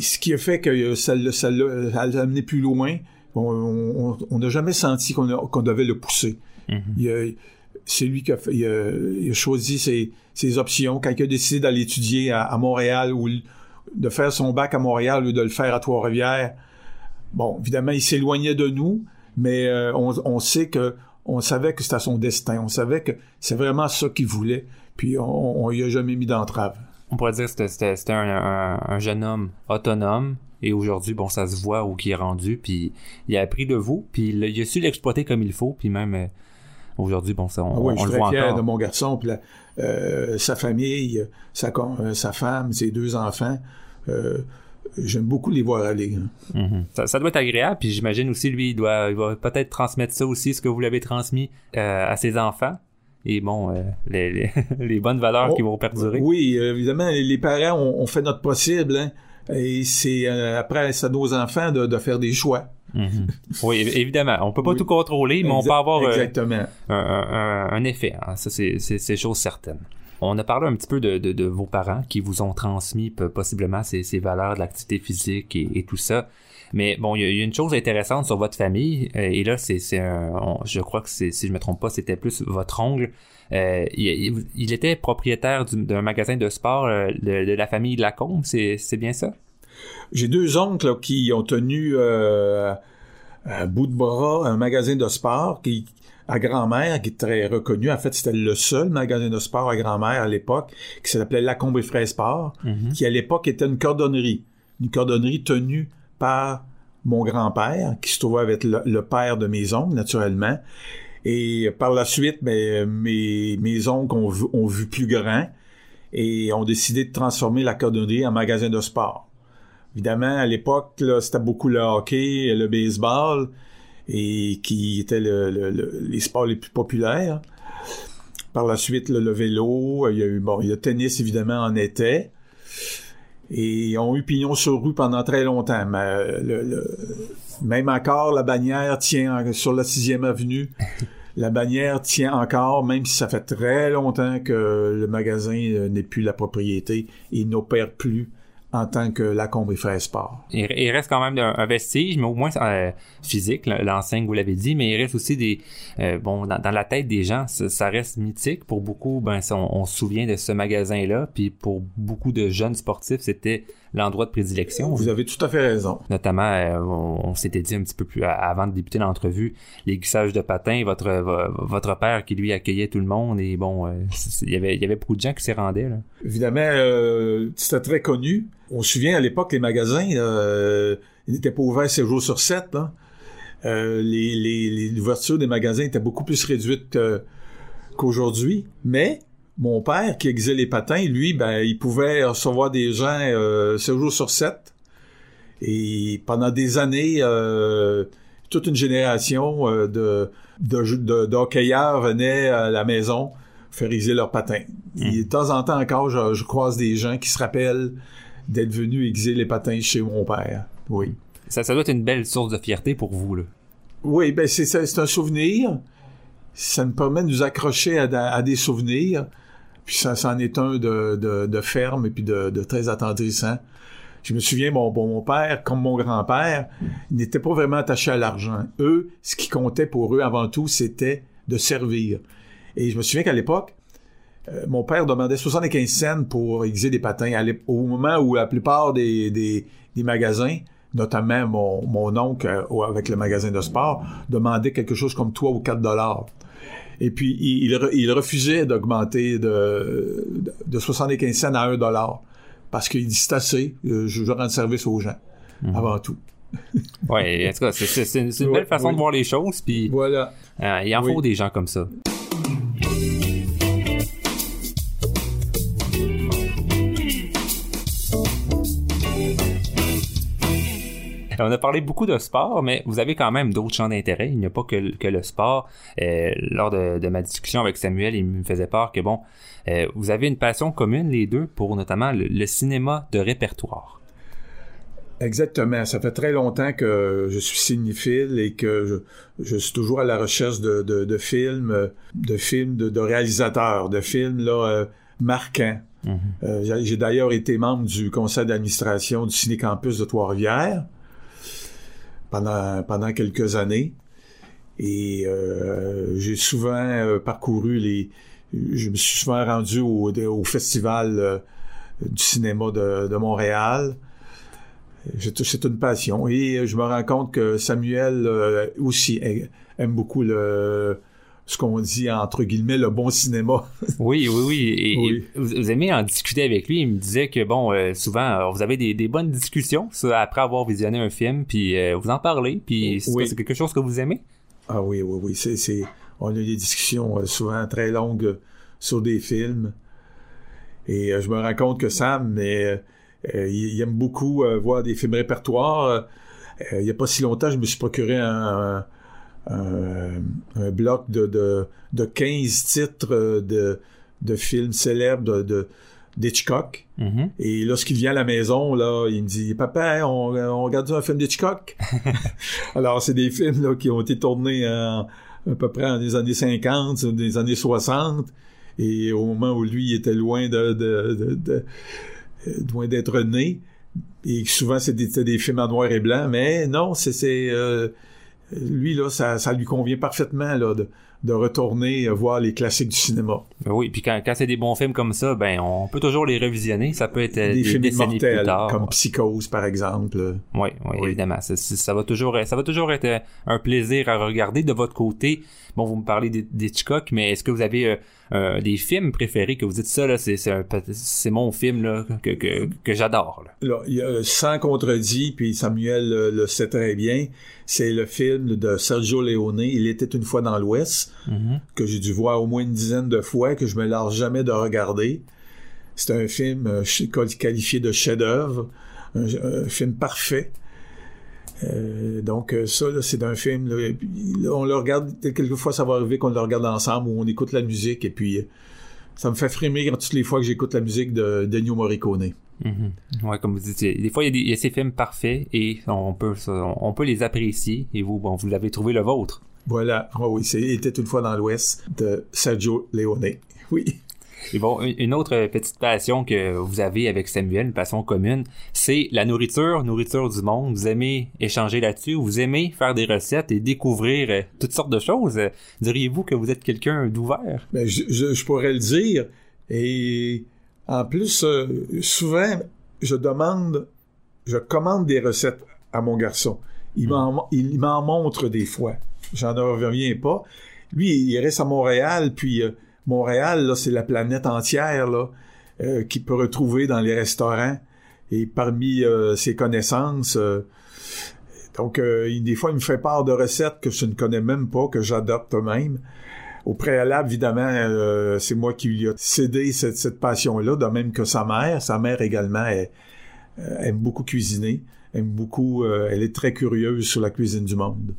ce qui a fait que ça l'a amené plus loin. On n'a jamais senti qu'on devait le pousser. Mm-hmm. C'est lui qui a, il a, choisi ses, ses, options. Quand il a décidé d'aller étudier à, Montréal ou de faire son bac à Montréal ou de le faire à Trois-Rivières, bon, évidemment, il s'éloignait de nous, mais euh, on, sait que on savait que c'était son destin. On savait que c'est vraiment ça qu'il voulait. Puis on, on y a jamais mis d'entrave. On pourrait dire que c'était un, jeune homme autonome. Et aujourd'hui, bon, ça se voit où il est rendu. Puis il a appris de vous. Puis il, a su l'exploiter comme il faut. Puis même euh, aujourd'hui, bon, ça, on, ah oui, je suis très fier de mon garçon. Puis euh, sa famille, sa, sa femme, ses deux enfants j'aime beaucoup les voir aller. Hein. Mm-hmm. ça, doit être agréable, puis j'imagine aussi, lui, il doit, peut-être transmettre ça aussi, ce que vous l'avez transmis euh, à ses enfants. Et bon, euh, les, [laughs] bonnes valeurs qui vont perdurer. Oui, évidemment, les parents ont, fait notre possible, hein, et c'est euh, après à nos enfants de, faire des choix. Mm-hmm. Oui, évidemment. On peut pas tout contrôler, mais on peut avoir Exactement. Un, effet. Hein. Ça, c'est chose certaine. On a parlé un petit peu de, vos parents qui vous ont transmis possiblement ces, valeurs de l'activité physique et, tout ça. Mais bon, il y, a une chose intéressante sur votre famille, euh, et là, c'est, un, je crois que c'est, si je me trompe pas, c'était plus votre ongle. Euh, il, était propriétaire d'un magasin de sport euh, de, la famille Lacombe, c'est, c'est bien ça? J'ai deux oncles qui ont tenu à bout de bras un magasin de sport qui, à Grand-Mère, qui est très reconnu. En fait, c'était le seul magasin de sport à Grand-Mère à l'époque, qui s'appelait Lacombe et Frais Sport, mhm. qui à l'époque était une cordonnerie. Une cordonnerie tenue par mon grand-père, qui se trouvait avec le, père de mes oncles, naturellement. Et par la suite, ben, mes, mes oncles ont vu, ont vu plus grand et ont décidé de transformer la cordonnerie en magasin de sport. Évidemment, à l'époque, c'était beaucoup le hockey, le baseball, et qui étaient les sports les plus populaires. Par la suite, le, vélo, il y a eu le tennis évidemment en été. Et ont eu pignon sur rue pendant très longtemps. Mais même encore, la bannière tient sur la sixième avenue. la bannière tient encore, même si ça fait très longtemps que le magasin euh, n'est plus la propriété et n'opère plus en tant que Lacombe et Frère Sport. Il, reste quand même un, vestige, mais au moins euh, physique, l'enseigne, vous l'avez dit, mais il reste aussi des... Euh, bon, dans, la tête des gens, ça, reste mythique. Pour beaucoup, ben, on, se souvient de ce magasin-là, puis pour beaucoup de jeunes sportifs, c'était l'endroit de prédilection. Vous avez tout à fait raison. Notamment, euh, on, s'était dit un petit peu plus avant de débuter l'entrevue, les glissages de patins, votre votre père qui lui accueillait tout le monde, et bon, il y avait il y avait beaucoup de gens qui s'y rendaient. Là. Évidemment, c'était très connu on se souvient à l'époque, les magasins euh, n'étaient pas ouverts 7 jours sur 7. Euh, les, les, l'ouverture des magasins étaient beaucoup plus réduite qu'aujourd'hui. Mais mon père, qui exilait les patins, lui, ben, il pouvait recevoir des gens euh, 7 jours sur 7. Et pendant des années, euh, toute une génération euh, de, de, de, d'hockeyeurs venait à la maison faire exiler leurs patins. Et mmh. de temps en temps encore, je, je croise des gens qui se rappellent d'être venu exiler les patins chez mon père. Oui. Ça, ça doit être une belle source de fierté pour vous, là. Oui, ben c'est, c'est un souvenir. Ça nous permet de nous accrocher à, des souvenirs. Puis ça, c'en est un de, ferme et puis de, très attendrissant. Je me souviens, mon, père, comme mon grand-père, n'était pas vraiment attaché à l'argent. Eux, ce qui comptait pour eux avant tout, c'était de servir. Et je me souviens qu'à l'époque, euh, mon père demandait 75 cents pour aiguiser des patins au moment où la plupart des, magasins, notamment mon, mon oncle euh, avec le magasin de sport, demandait quelque chose comme 3 ou 4 dollars. Et puis, il, il refusait d'augmenter de, de 75 cents à 1 dollar. Parce qu'il dit, c'est assez, euh, je, je rends service aux gens, mhm. avant tout. oui, en tout cas, c'est une belle façon de voir les choses. Puis, voilà. il en faut des gens comme ça. On a parlé beaucoup de sport, mais vous avez quand même d'autres champs d'intérêt. Il n'y a pas que, le sport. Euh, lors de, ma discussion avec Samuel, il me faisait part que, bon, euh, vous avez une passion commune, les deux, pour notamment le, cinéma de répertoire. Exactement. Ça fait très longtemps que je suis cinéphile et que je, suis toujours à la recherche de, films, de films de, réalisateurs, de films là, euh, marquants. Mm-hmm. J'ai d'ailleurs été membre du conseil d'administration du Ciné Campus de Trois-Rivières pendant, pendant quelques années. Et euh, j'ai souvent euh, parcouru les... Je me suis souvent rendu au, au festival euh, du cinéma de, de Montréal. C'est une passion. Et je me rends compte que Samuel aussi aime beaucoup le, ce qu'on dit entre guillemets le bon cinéma. [laughs] oui, oui, oui. Et, Vous, aimez en discuter avec lui. Il me disait que bon, euh, souvent euh, vous avez des, bonnes discussions après avoir visionné un film, puis euh, vous en parlez, puis c'est quelque chose que vous aimez? Ah oui, oui, oui. C'est, on a des discussions souvent très longues sur des films. Et je me rends compte que Sam, mais il, aime beaucoup voir des films répertoires. il n'y a pas si longtemps, je me suis procuré un un, bloc de, de, de 15 titres de, de films célèbres de, d'Hitchcock. Mm-hmm. Et lorsqu'il vient à la maison, là, il me dit Papa, on, on regarde un film d'Hitchcock [laughs] Alors, c'est des films là, qui ont été tournés à peu près dans les années 50, des années 60. Et au moment où lui était loin de, de, de, loin d'être né. Et souvent, c'était des, films en noir et blanc. Mais non, c'est, c'est euh, lui, là, ça, ça lui convient parfaitement là, de, de retourner voir les classiques du cinéma. Ben oui, puis quand, quand c'est des bons films comme ça, ben on peut toujours les revisionner. Ça peut être des, des films mortels, comme Psychose par exemple. Oui, oui, évidemment. Ça, ça, va toujours, ça va toujours être un plaisir à regarder de votre côté. Bon, vous me parlez d'Hitchcock, mais est-ce que vous avez euh, euh, des films préférés que vous dites ça là, c'est c'est mon film là que que, que j'adore. Là. a sans contredit, puis Samuel le, sait très bien, c'est le film de Sergio Leone. Il était une fois dans l'Ouest mm-hmm. que j'ai dû voir au moins une dizaine de fois, que je me large jamais de regarder. C'est un film euh, qualifié de chef-d'œuvre, un, film parfait. Euh, donc euh, ça, c'est un film. on le regarde quelquefois, ça va arriver qu'on le regarde ensemble ou on écoute la musique et puis ça me fait frémir toutes les fois que j'écoute la musique de Ennio Morricone. Mm-hmm. Ouais, comme vous dites, des fois il y, a ces films parfaits et on peut on peut les apprécier et vous bon vous l'avez trouvé le vôtre. Voilà, oh oui, c'était une fois dans l'Ouest de Sergio Leone. Oui. Et bon, une autre petite passion que vous avez avec Samuel, une passion commune, c'est la nourriture, nourriture du monde. Vous aimez échanger là-dessus, vous aimez faire des recettes et découvrir euh, toutes sortes de choses. Diriez-vous que vous êtes quelqu'un d'ouvert? Ben, je, pourrais le dire. Et en plus, euh, souvent, je demande, je commande des recettes à mon garçon. Il m'en, il m'en montre des fois. J'en reviens pas. Lui, il reste à Montréal, puis euh, Montréal, c'est la planète entière là, euh, qui peut retrouver dans les restaurants. Et parmi euh, ses connaissances, euh, donc des fois, il me fait part de recettes que je ne connais même pas, que j'adopte même. Au préalable, évidemment, c'est moi qui lui ai cédé cette, passion-là, de même que sa mère. Sa mère également aime beaucoup cuisiner, aime beaucoup, elle est très curieuse sur la cuisine du monde.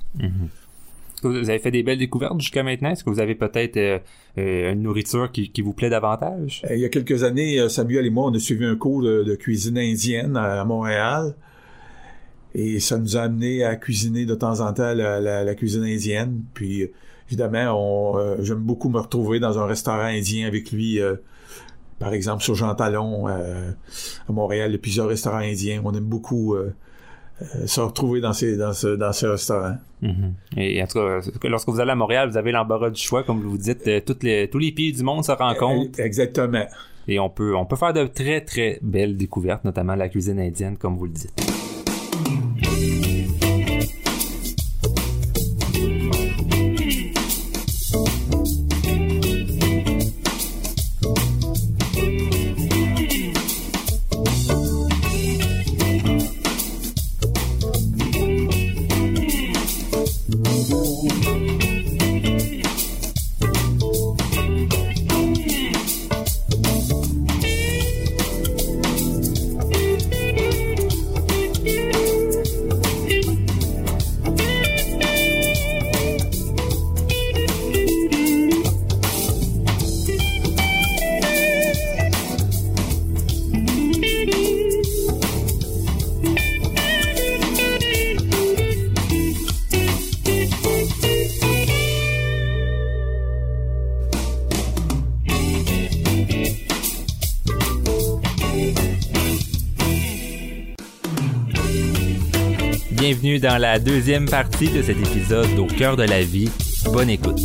Mm-hmm que vous avez fait des belles découvertes jusqu'à maintenant? Est-ce que vous avez peut-être euh, euh, une nourriture qui, vous plaît davantage? Euh, il y a quelques années, Samuel et moi, on a suivi un cours de, cuisine indienne à, Montréal. Et ça nous a amené à cuisiner de temps en temps la, cuisine indienne. Puis, évidemment, j'aime beaucoup me retrouver dans un restaurant indien avec lui. par exemple, sur Jean Talon, à Montréal, il y a plusieurs restaurants indiens. On aime beaucoup se retrouver dans ces dans ce dans ce restaurant. Mhm. Et en tout cas, lorsque vous allez à Montréal, vous avez l'embarras du choix, comme vous dites, euh, toutes les, tous les pays du monde se rencontrent. Exactement. Et on peut on peut faire de très très belles découvertes, notamment la cuisine indienne, comme vous le dites. Dans la deuxième partie de cet épisode d'Au cœur de la vie. Bonne écoute.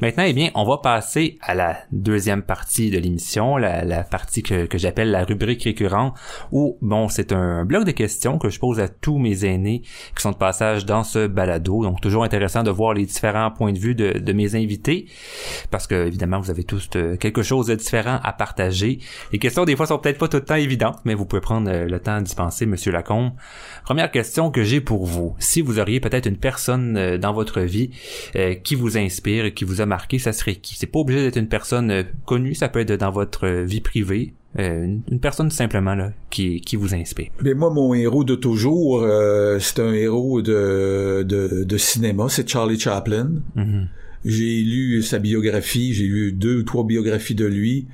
Maintenant, eh bien, on va passer à la deuxième partie de l'émission, la, la, partie que, que j'appelle la rubrique récurrente, où, bon, c'est un bloc de questions que je pose à tous mes aînés qui sont de passage dans ce balado. Donc, toujours intéressant de voir les différents points de vue de, de mes invités, parce que, évidemment, vous avez tous euh, quelque chose de différent à partager. Les questions, des fois, sont peut-être pas tout le temps évidentes, mais vous pouvez prendre euh, le temps d'y penser, Monsieur Lacombe. Première question que j'ai pour vous. Si vous auriez peut-être une personne euh, dans votre vie qui vous inspire, qui vous a marqué, ça serait qui? C'est pas obligé d'être une personne euh, connue, ça peut être dans votre euh, vie privée. Euh, une, personne simplement là qui, qui vous inspire. Mais moi, mon héros de toujours, euh, c'est un héros de, de, de cinéma, c'est Charlie Chaplin. Mhm. J'ai lu sa biographie, j'ai lu deux ou trois biographies de lui,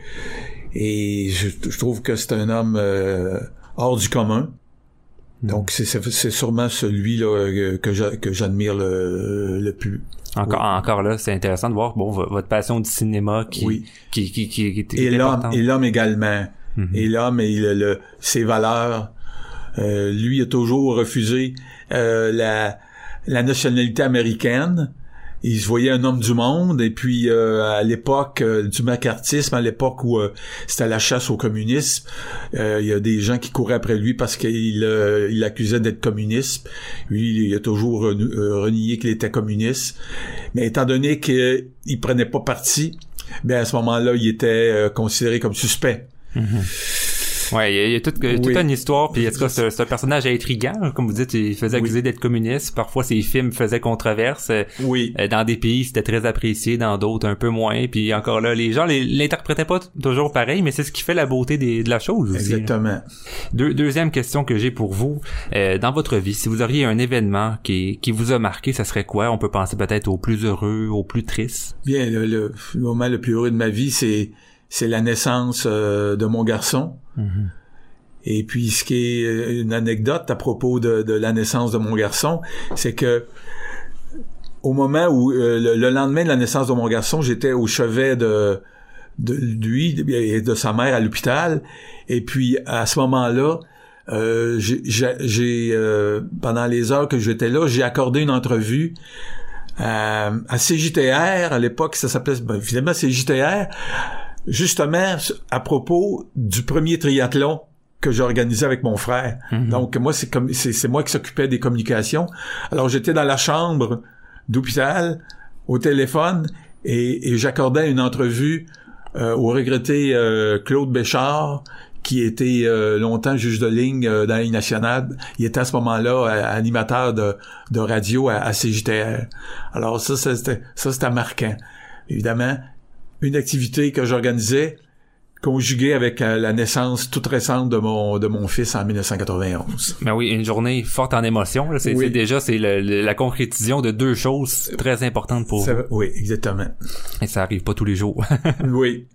et je, je trouve que c'est un homme euh, hors du commun. Donc c'est sûrement celui là euh, que j'a- que j'admire le, le plus. Encore, encore là, c'est intéressant de voir bon vo- votre passion du cinéma qui Oui. qui qui qui, qui est Et l'homme, importante. et l'homme également. Mhm. Et l'homme et le, le- ses valeurs. Euh, lui a toujours refusé euh, la, la nationalité américaine. Il se voyait un homme du monde. Et puis euh, à l'époque euh, du macartisme, à l'époque où euh, c'était la chasse au communisme, euh, il y a des gens qui couraient après lui parce qu'il il l'accusait d'être communiste. Lui, il a toujours renié qu'il était communiste. Mais étant donné qu'il prenait pas parti, ben à ce moment-là, il était considéré comme suspect. Ouais, il y y a toute, une histoire, puis en tout cas, c'est un personnage intriguant, comme vous dites, il faisait accuser d'être communiste, parfois ses films faisaient controverse, euh, Oui. euh, dans des pays c'était très apprécié, dans d'autres un peu moins, puis encore là, les gens l'interprétaient pas toujours pareil, mais c'est ce qui fait la beauté des- de la chose. Exactement. Deux- deuxième question que j'ai pour vous, euh, dans votre vie, si vous auriez un événement qui, qui vous a marqué, ça serait quoi? On peut penser peut-être au plus heureux, au plus triste? Bien, le, le- le moment le plus heureux de ma vie, c'est c'est la naissance euh, de mon garçon. Et puis, ce qui est euh, une anecdote à propos de, de la naissance de mon garçon, c'est que au moment où euh, le, le lendemain de la naissance de mon garçon, j'étais au chevet de de lui et de sa mère à l'hôpital. Et puis à ce moment-là, euh, j'ai- euh, pendant les heures que j'étais là, j'ai accordé une entrevue à, à CJTR. À l'époque, ça s'appelait ben, finalement CJTR, justement à propos du premier triathlon que j'ai organisé avec mon frère. Donc moi c'est comme c'est c'est moi qui s'occupais des communications. Alors j'étais dans la chambre d'hôpital au téléphone et, et j'accordais une entrevue euh, au regretté euh, Claude Béchard qui était euh, longtemps juge de ligne euh, dans la Ligue nationale. Il était à ce moment-là animateur de, de radio à, à CJTR. Alors ça, ça, c'était ça c'était marquant. Évidemment, une activité que j'organisais conjuguée avec euh, la naissance toute récente de mon de mon fils en 1991. Ben oui, une journée forte en émotion. là. C'est Oui. c'est déjà c'est le- le- la concrétisation de deux choses très importantes pour Ça vous. oui, exactement. Et ça arrive pas tous les jours. [laughs] Oui.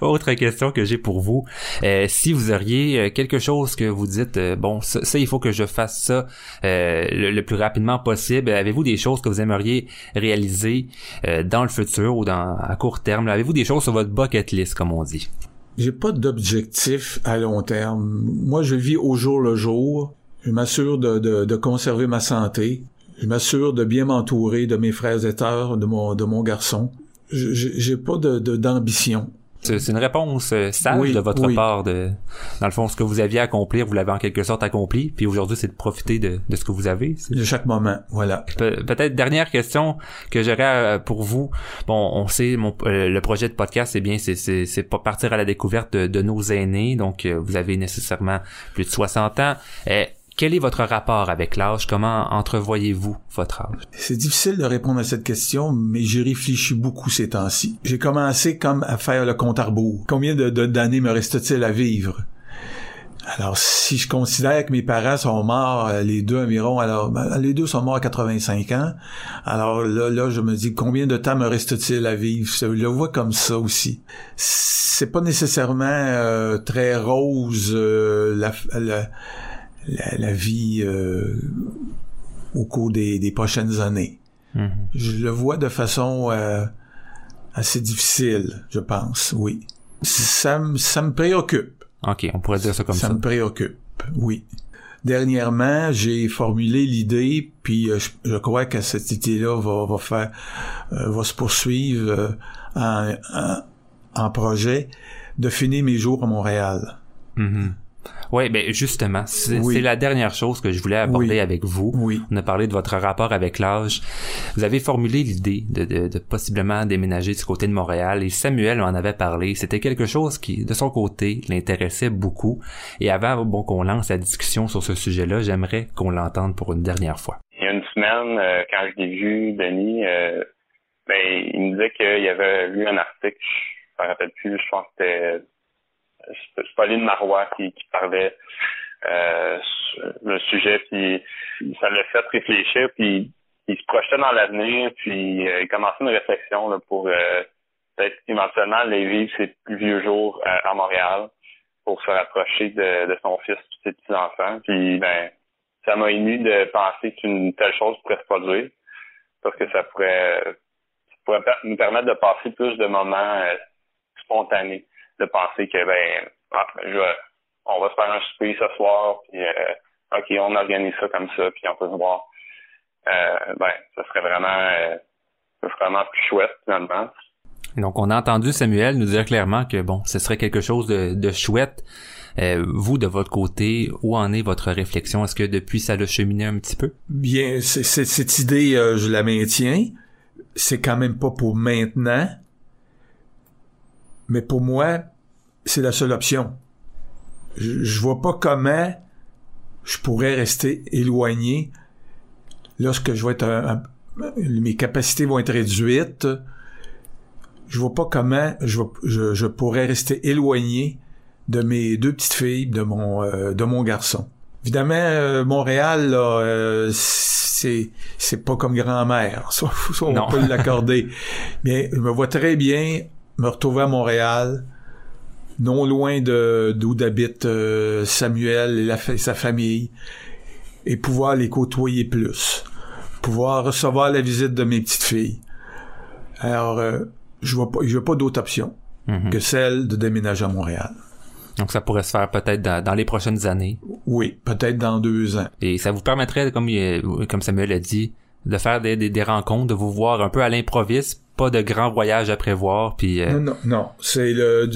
Autre question que j'ai pour vous. Euh, si vous auriez euh, quelque chose que vous dites, euh, bon, ça, ça, il faut que je fasse ça euh, le, plus rapidement possible. Avez-vous des choses que vous aimeriez réaliser euh, dans le futur ou dans à court terme? Avez-vous des choses sur votre bucket list, comme on dit? J'ai pas d'objectif à long terme. Moi, je vis au jour le jour. Je m'assure de, de, de, conserver ma santé. Je m'assure de bien m'entourer de mes frères et sœurs, de mon, de mon garçon. J'ai pas de d'ambition. C'est une réponse euh, sage de votre part. De, dans le fond, ce que vous aviez à accomplir, vous l'avez en quelque sorte accompli. Puis aujourd'hui, c'est de profiter de, de, ce que vous avez. De chaque moment, voilà. peut-être dernière question que j'aurais euh, pour vous. Bon, on sait, mon, euh, le projet de podcast, c'est bien, c'est pas partir à la découverte de, de nos aînés. Donc, vous avez nécessairement plus de 60 ans. Et quel est votre rapport avec l'âge? Comment entrevoyez-vous votre âge? C'est difficile de répondre à cette question, mais j'y réfléchis beaucoup ces temps-ci. J'ai commencé comme à faire le compte à rebours. Combien de, d'années me reste-t-il à vivre? Alors, si je considère que mes parents sont morts, euh, les deux environ, alors, ben, les deux sont morts à 85 ans. Alors là, là, je me dis, combien de temps me reste-t-il à vivre? Je le vois comme ça aussi. C'est pas nécessairement euh, très rose, euh, la, la, vie euh, au cours des, prochaines années. Mm-hmm. Je le vois de façon euh, assez difficile, je pense, oui. Ça, me préoccupe. OK, on pourrait dire ça comme ça. Ça me préoccupe, oui. Dernièrement, j'ai formulé l'idée, puis euh, je, crois que cette idée-là va, va faire, va se poursuivre en, en, projet, de finir mes jours à Montréal. Mm-hmm. Oui, ben justement, c'est la dernière chose que je voulais aborder avec vous. Oui. On a parlé de votre rapport avec l'âge. Vous avez formulé l'idée de, de, de, possiblement déménager du côté de Montréal et Samuel en avait parlé. C'était quelque chose qui, de son côté, l'intéressait beaucoup. Et avant bon qu'on lance la discussion sur ce sujet-là, j'aimerais qu'on l'entende pour une dernière fois. Il y a une semaine, euh, quand je l'ai vu, Denis, euh, ben, il me disait qu'il avait lu un article, je me rappelle plus, je pense que c'était Pauline Marois qui, qui parlait euh, le sujet, puis ça l'a fait réfléchir, puis il se projetait dans l'avenir, puis euh, il commençait une réflexion là, pour euh, peut-être éventuellement aller vivre ses plus vieux jours à, à Montréal pour se rapprocher de, de son fils et ses petits-enfants. Puis ben ça m'a ému de penser qu'une telle chose pourrait se produire parce que ça pourrait, ça pourrait nous permettre de passer plus de moments spontanés de penser que ben, ah, on va se faire un souper ce soir, puis euh, ok, on organise ça comme ça, puis on peut se voir. Euh, ben, ça serait vraiment, euh, ça serait vraiment plus chouette finalement. Donc, on a entendu Samuel nous dire clairement que bon, ce serait quelque chose de, de chouette. Euh, vous, de votre côté, où en est votre réflexion? Est-ce que depuis, ça l'a cheminé un petit peu? Bien, cette idée, euh, je la maintiens. C'est quand même pas pour maintenant. Mais pour moi, c'est la seule option. Je, je vois pas comment je pourrais rester éloigné lorsque je vais être mes capacités vont être réduites. Je vois pas comment je, je, pourrais rester éloigné de mes deux petites filles, de mon euh, de mon garçon. Évidemment, euh, Montréal, euh, c'est c'est pas comme grand-mère, ça, on peut l'accorder. [laughs] Mais je me vois très bien me retrouver à Montréal, non loin de d'où habite euh, Samuel et, la, sa famille, et pouvoir les côtoyer plus, pouvoir recevoir la visite de mes petites filles. Alors, euh, je vois pas, je vois pas d'autre option mhm. que celle de déménager à Montréal. Donc ça pourrait se faire peut-être dans, les prochaines années. Oui, peut-être dans deux ans. Et ça vous permettrait, comme, comme Samuel a dit, de faire des, des, rencontres, de vous voir un peu à l'improviste, pas de grands voyages à prévoir, puis... Euh, non, non, non. C'est le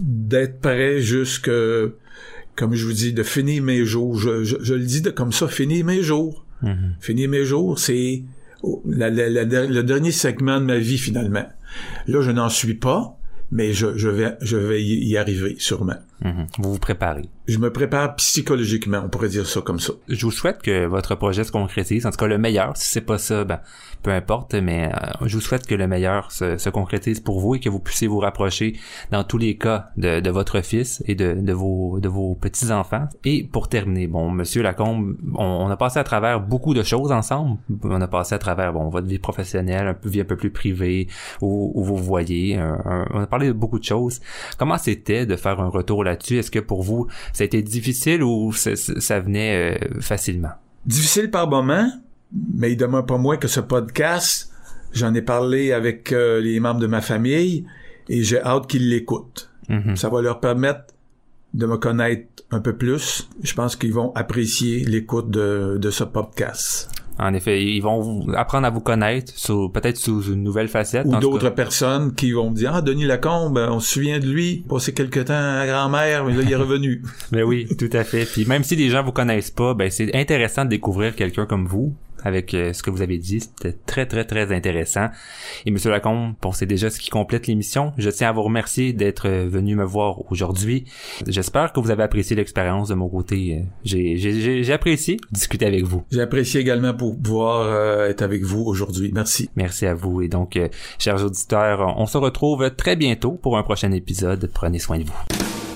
d'être prêt jusque, comme je vous dis, de finir mes jours. Je, je, le dis de comme ça, finir mes jours. Mm-hmm. Finir mes jours, c'est le dernier segment de ma vie finalement. Là, je n'en suis pas, mais je, je vais, je vais y arriver sûrement. Mhm. Vous vous préparez. Je me prépare psychologiquement, on pourrait dire ça comme ça. Je vous souhaite que votre projet se concrétise. En tout cas, le meilleur. Si c'est pas ça, ben, peu importe, mais euh, je vous souhaite que le meilleur se, concrétise pour vous et que vous puissiez vous rapprocher dans tous les cas de, votre fils et de, de vos, de vos petits-enfants. Et pour terminer, bon, monsieur Lacombe, on, a passé à travers beaucoup de choses ensemble. On a passé à travers, bon, votre vie professionnelle, un peu vie un peu plus privée, où, où vous voyez. on a parlé de beaucoup de choses. Comment c'était de faire un retour là est-ce que pour vous, ça a été difficile ou ça, venait euh, facilement? Difficile par moment, mais il demeure pas moins que ce podcast, j'en ai parlé avec euh, les membres de ma famille et j'ai hâte qu'ils l'écoutent. Mhm. Ça va leur permettre de me connaître un peu plus. Je pense qu'ils vont apprécier l'écoute de, de ce podcast. En effet, ils vont apprendre à vous connaître, sous, peut-être sous une nouvelle facette. Ou d'autres personnes qui vont me dire, ah, Denis Lacombe, on se souvient de lui, passé quelque temps à la grand-mère, mais là, il est revenu. [laughs] Ben oui, tout à fait. Puis même si les gens vous connaissent pas, ben c'est intéressant de découvrir quelqu'un comme vous avec euh, ce que vous avez dit. C'était très, très, très intéressant. Et Monsieur Lacombe, bon, c'est déjà ce qui complète l'émission. Je tiens à vous remercier d'être euh, venu me voir aujourd'hui. J'espère que vous avez apprécié l'expérience de mon côté. Euh, J'ai, j'ai, j'ai- j'ai apprécié discuter avec vous. J'ai apprécié également pour pouvoir euh, être avec vous aujourd'hui. Merci. Merci à vous. Et donc, euh, chers auditeurs, on se retrouve très bientôt pour un prochain épisode. Prenez soin de vous.